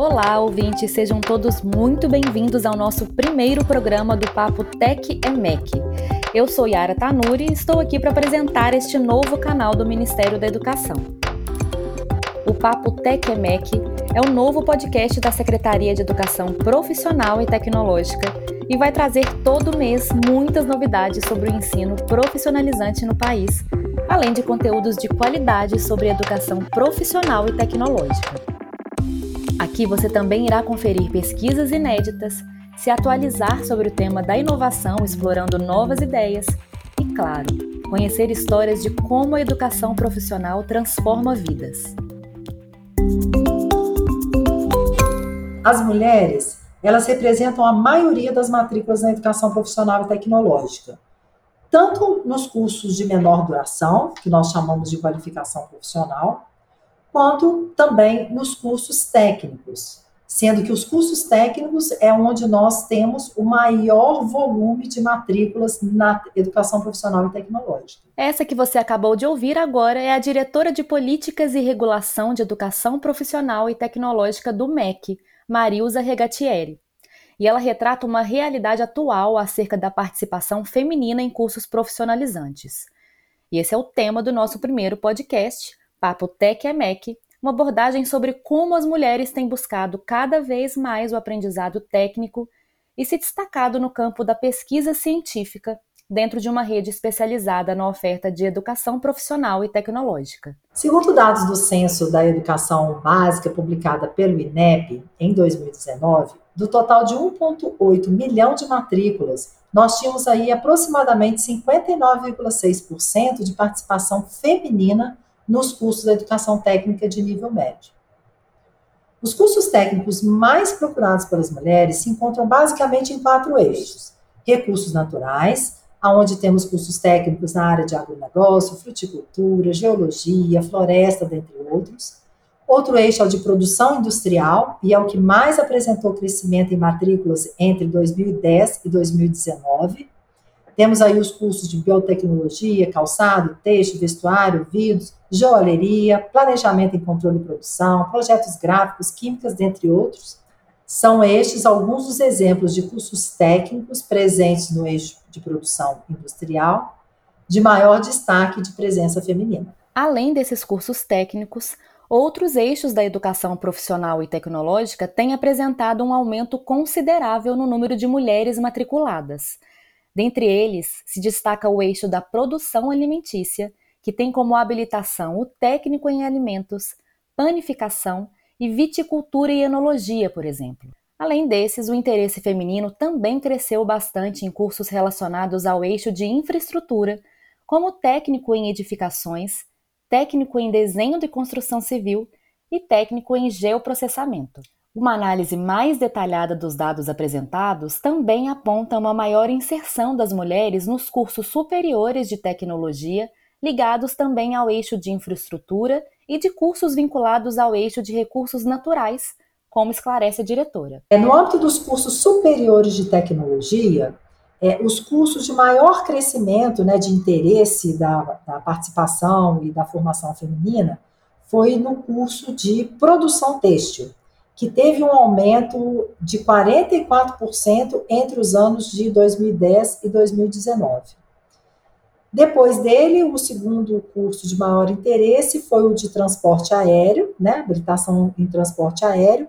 Olá, ouvintes, sejam todos muito bem-vindos ao nosso primeiro programa do Papo Tech EMEC. Eu sou Yara Tanuri e estou aqui para apresentar este novo canal do Ministério da Educação. O Papo Tech EMEC é um novo podcast da Secretaria de Educação Profissional e Tecnológica e vai trazer todo mês muitas novidades sobre o ensino profissionalizante no país, além de conteúdos de qualidade sobre educação profissional e tecnológica. Aqui você também irá conferir pesquisas inéditas, se atualizar sobre o tema da inovação, explorando novas ideias e, claro, conhecer histórias de como a educação profissional transforma vidas. As mulheres, elas representam a maioria das matrículas na educação profissional e tecnológica, tanto nos cursos de menor duração, que nós chamamos de qualificação profissional, quanto também nos cursos técnicos, sendo que os cursos técnicos é onde nós temos o maior volume de matrículas na educação profissional e tecnológica. Essa que você acabou de ouvir agora é a diretora de Políticas e Regulação de Educação Profissional e Tecnológica do MEC, Marilza Regatieri. E ela retrata uma realidade atual acerca da participação feminina em cursos profissionalizantes. E esse é o tema do nosso primeiro podcast, Papo Tech é MEC, uma abordagem sobre como as mulheres têm buscado cada vez mais o aprendizado técnico e se destacado no campo da pesquisa científica dentro de uma rede especializada na oferta de educação profissional e tecnológica. Segundo dados do Censo da Educação Básica publicada pelo INEP em 2019, do total de 1,8 milhão de matrículas, nós tínhamos aí aproximadamente 59,6% de participação feminina nos cursos da educação técnica de nível médio. Os cursos técnicos mais procurados pelas mulheres se encontram basicamente em quatro eixos: recursos naturais, aonde temos cursos técnicos na área de agronegócio, fruticultura, geologia, floresta, dentre outros. Outro eixo é o de produção industrial, e é o que mais apresentou crescimento em matrículas entre 2010 e 2019. Temos aí os cursos de biotecnologia, calçado, texto, vestuário, vidros, joalheria, planejamento em controle e produção, projetos gráficos, químicas, dentre outros. São estes alguns dos exemplos de cursos técnicos presentes no eixo de produção industrial, de maior destaque de presença feminina. Além desses cursos técnicos, outros eixos da educação profissional e tecnológica têm apresentado um aumento considerável no número de mulheres matriculadas. Dentre eles, se destaca o eixo da produção alimentícia, que tem como habilitação o técnico em alimentos, panificação e viticultura e enologia, por exemplo. Além desses, o interesse feminino também cresceu bastante em cursos relacionados ao eixo de infraestrutura, como técnico em edificações, técnico em desenho de construção civil e técnico em geoprocessamento. Uma análise mais detalhada dos dados apresentados também aponta uma maior inserção das mulheres nos cursos superiores de tecnologia, ligados também ao eixo de infraestrutura e de cursos vinculados ao eixo de recursos naturais, como esclarece a diretora. É, no âmbito dos cursos superiores de tecnologia, é, os cursos de maior crescimento né, de interesse da, da participação e da formação feminina foi no curso de produção têxtil que teve um aumento de 44% entre os anos de 2010 e 2019. Depois dele, o segundo curso de maior interesse foi o de transporte aéreo, né, habilitação em transporte aéreo,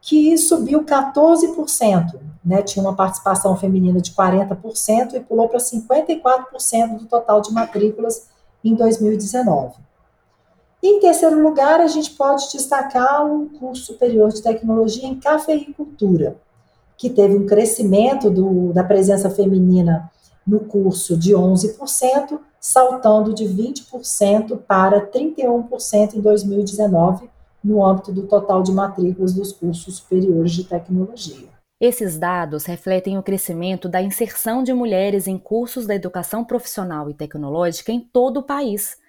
que subiu 14%, né, tinha uma participação feminina de 40% e pulou para 54% do total de matrículas em 2019. Em terceiro lugar, a gente pode destacar o curso superior de tecnologia em cafeicultura, que teve um crescimento do, da presença feminina no curso de 11%, saltando de 20% para 31% em 2019, no âmbito do total de matrículas dos cursos superiores de tecnologia. Esses dados refletem o crescimento da inserção de mulheres em cursos da educação profissional e tecnológica em todo o país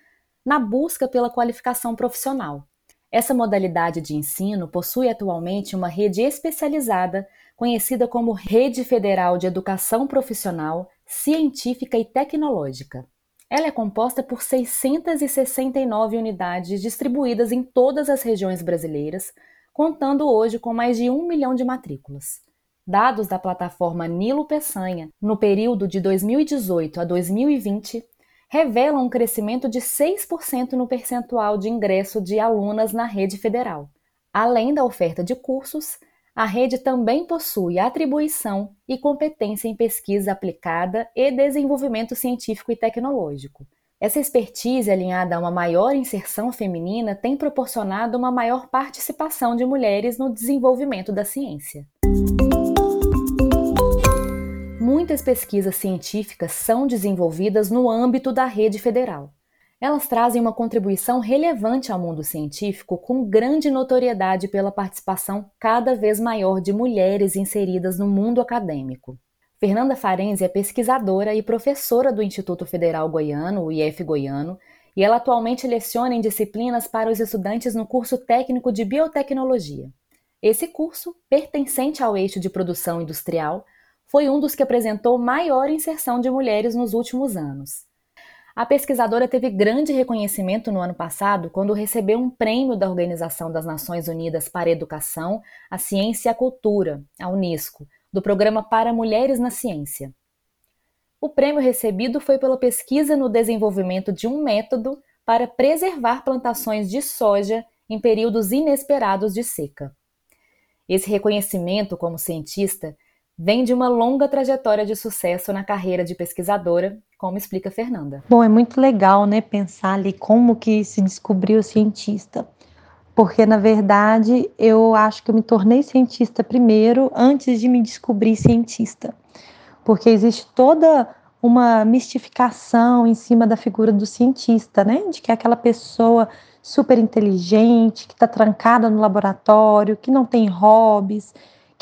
na busca pela qualificação profissional. Essa modalidade de ensino possui atualmente uma rede especializada, conhecida como Rede Federal de Educação Profissional, Científica e Tecnológica. Ela é composta por 669 unidades distribuídas em todas as regiões brasileiras, contando hoje com mais de um milhão de matrículas. Dados da plataforma Nilo Peçanha, no período de 2018 a 2020, revelam um crescimento de 6% no percentual de ingresso de alunas na rede federal. Além da oferta de cursos, a rede também possui atribuição e competência em pesquisa aplicada e desenvolvimento científico e tecnológico. Essa expertise alinhada a uma maior inserção feminina tem proporcionado uma maior participação de mulheres no desenvolvimento da ciência. Muitas pesquisas científicas são desenvolvidas no âmbito da rede federal. Elas trazem uma contribuição relevante ao mundo científico, com grande notoriedade pela participação cada vez maior de mulheres inseridas no mundo acadêmico. Fernanda Farenzi é pesquisadora e professora do Instituto Federal Goiano, o IF Goiano, e ela atualmente leciona em disciplinas para os estudantes no curso técnico de biotecnologia. Esse curso, pertencente ao eixo de produção industrial, foi um dos que apresentou maior inserção de mulheres nos últimos anos. A pesquisadora teve grande reconhecimento no ano passado quando recebeu um prêmio da Organização das Nações Unidas para a Educação, a Ciência e a Cultura, a Unesco, do Programa para Mulheres na Ciência. O prêmio recebido foi pela pesquisa no desenvolvimento de um método para preservar plantações de soja em períodos inesperados de seca. Esse reconhecimento como cientista vem de uma longa trajetória de sucesso na carreira de pesquisadora, como explica Fernanda. Bom, é muito legal, né, pensar ali como que se descobriu cientista. Porque na verdade, eu acho que eu me tornei cientista primeiro antes de me descobrir cientista. Porque existe toda uma mistificação em cima da figura do cientista, né? De que é aquela pessoa super inteligente, que está trancada no laboratório, que não tem hobbies,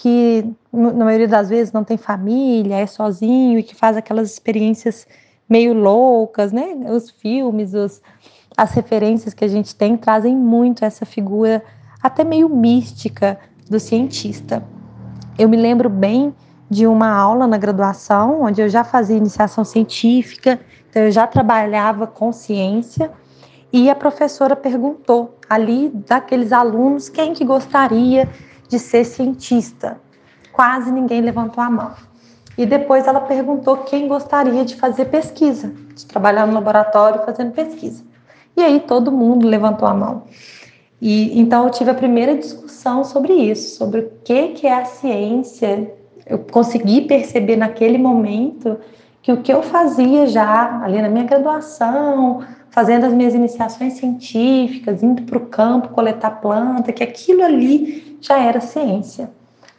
que na maioria das vezes não tem família, é sozinho e que faz aquelas experiências meio loucas, né? Os filmes, os, as referências que a gente tem trazem muito essa figura até meio mística do cientista. Eu me lembro bem de uma aula na graduação, onde eu já fazia iniciação científica, então eu já trabalhava com ciência, e a professora perguntou ali daqueles alunos quem que gostaria de ser cientista. Quase ninguém levantou a mão. E depois ela perguntou quem gostaria de fazer pesquisa, de trabalhar no laboratório fazendo pesquisa. E aí todo mundo levantou a mão. E então eu tive a primeira discussão sobre isso, sobre o que que é a ciência. Eu consegui perceber naquele momento que o que eu fazia já ali na minha graduação, fazendo as minhas iniciações científicas, indo para o campo coletar planta, que aquilo ali já era ciência.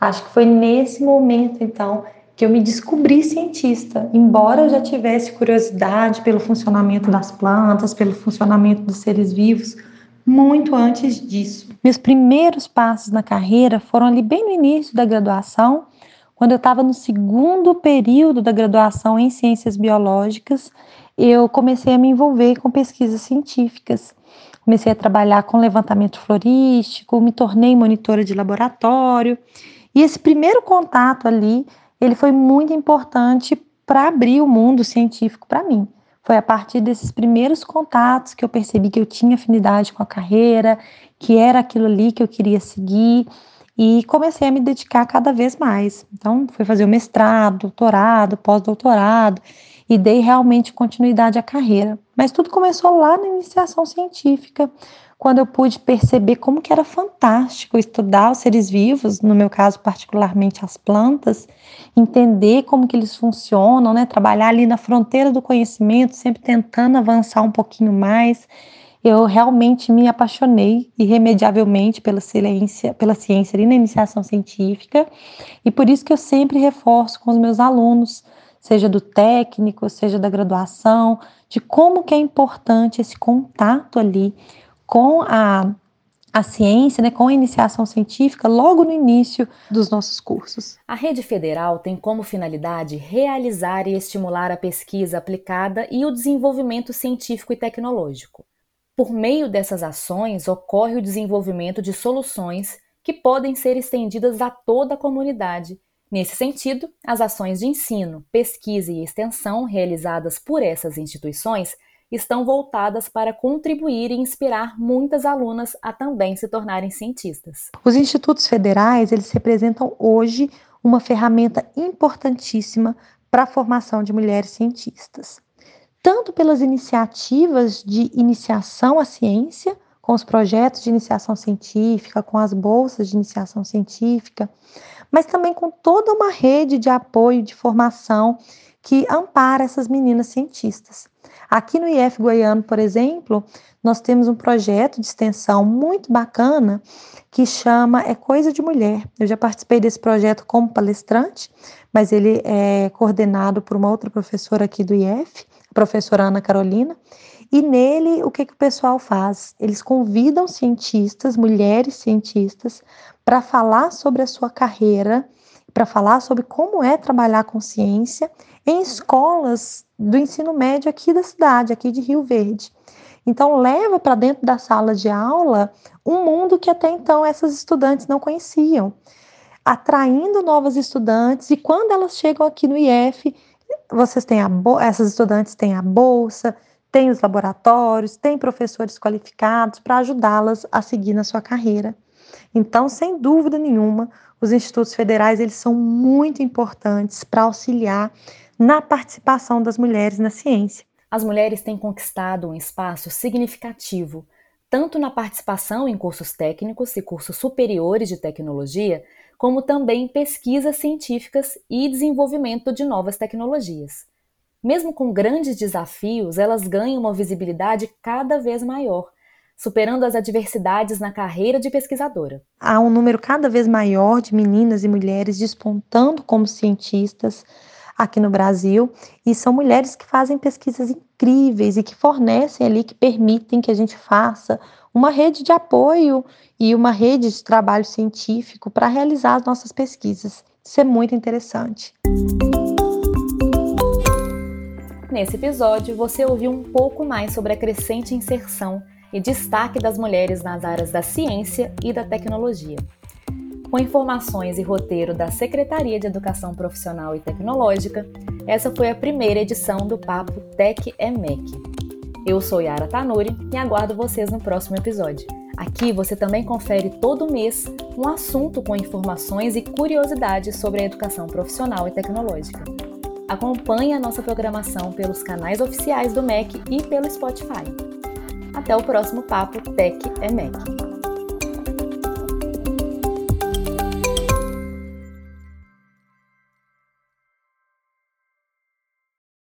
Acho que foi nesse momento, então, que eu me descobri cientista, embora eu já tivesse curiosidade pelo funcionamento das plantas, pelo funcionamento dos seres vivos, muito antes disso. Meus primeiros passos na carreira foram ali bem no início da graduação, quando eu estava no segundo período da graduação em ciências biológicas eu comecei a me envolver com pesquisas científicas. Comecei a trabalhar com levantamento florístico, me tornei monitora de laboratório. E esse primeiro contato ali, ele foi muito importante para abrir o mundo científico para mim. Foi a partir desses primeiros contatos que eu percebi que eu tinha afinidade com a carreira, que era aquilo ali que eu queria seguir e comecei a me dedicar cada vez mais. Então, fui fazer o mestrado, doutorado, pós-doutorado e dei realmente continuidade à carreira. Mas tudo começou lá na iniciação científica, quando eu pude perceber como que era fantástico estudar os seres vivos, no meu caso particularmente as plantas, entender como que eles funcionam, né? trabalhar ali na fronteira do conhecimento, sempre tentando avançar um pouquinho mais. Eu realmente me apaixonei irremediavelmente pela ciência, pela ciência ali na iniciação científica, e por isso que eu sempre reforço com os meus alunos seja do técnico, seja da graduação, de como que é importante esse contato ali com a, a ciência, né, com a iniciação científica logo no início dos nossos cursos. A rede federal tem como finalidade realizar e estimular a pesquisa aplicada e o desenvolvimento científico e tecnológico. Por meio dessas ações, ocorre o desenvolvimento de soluções que podem ser estendidas a toda a comunidade Nesse sentido, as ações de ensino, pesquisa e extensão realizadas por essas instituições estão voltadas para contribuir e inspirar muitas alunas a também se tornarem cientistas. Os institutos federais, eles representam hoje uma ferramenta importantíssima para a formação de mulheres cientistas. Tanto pelas iniciativas de iniciação à ciência, com os projetos de iniciação científica, com as bolsas de iniciação científica, mas também com toda uma rede de apoio de formação que ampara essas meninas cientistas. Aqui no IF Goiano, por exemplo, nós temos um projeto de extensão muito bacana que chama É Coisa de Mulher. Eu já participei desse projeto como palestrante, mas ele é coordenado por uma outra professora aqui do IF, a professora Ana Carolina, e nele, o que, que o pessoal faz? Eles convidam cientistas, mulheres cientistas, para falar sobre a sua carreira, para falar sobre como é trabalhar com ciência em escolas do ensino médio aqui da cidade, aqui de Rio Verde. Então, leva para dentro da sala de aula um mundo que até então essas estudantes não conheciam, atraindo novas estudantes. E quando elas chegam aqui no IF, vocês têm a essas estudantes têm a bolsa, tem os laboratórios, tem professores qualificados para ajudá-las a seguir na sua carreira. Então, sem dúvida nenhuma, os institutos federais eles são muito importantes para auxiliar na participação das mulheres na ciência. As mulheres têm conquistado um espaço significativo, tanto na participação em cursos técnicos e cursos superiores de tecnologia, como também em pesquisas científicas e desenvolvimento de novas tecnologias. Mesmo com grandes desafios, elas ganham uma visibilidade cada vez maior, superando as adversidades na carreira de pesquisadora. Há um número cada vez maior de meninas e mulheres despontando como cientistas aqui no Brasil, e são mulheres que fazem pesquisas incríveis e que fornecem ali, que permitem que a gente faça uma rede de apoio e uma rede de trabalho científico para realizar as nossas pesquisas. Isso é muito interessante. Nesse episódio, você ouviu um pouco mais sobre a crescente inserção e destaque das mulheres nas áreas da ciência e da tecnologia. Com informações e roteiro da Secretaria de Educação Profissional e Tecnológica, essa foi a primeira edição do Papo Tech EMEC. Eu sou Yara Tanuri e aguardo vocês no próximo episódio. Aqui você também confere todo mês um assunto com informações e curiosidades sobre a educação profissional e tecnológica. Acompanhe a nossa programação pelos canais oficiais do MEC e pelo Spotify. Até o próximo Papo Tech é MEC.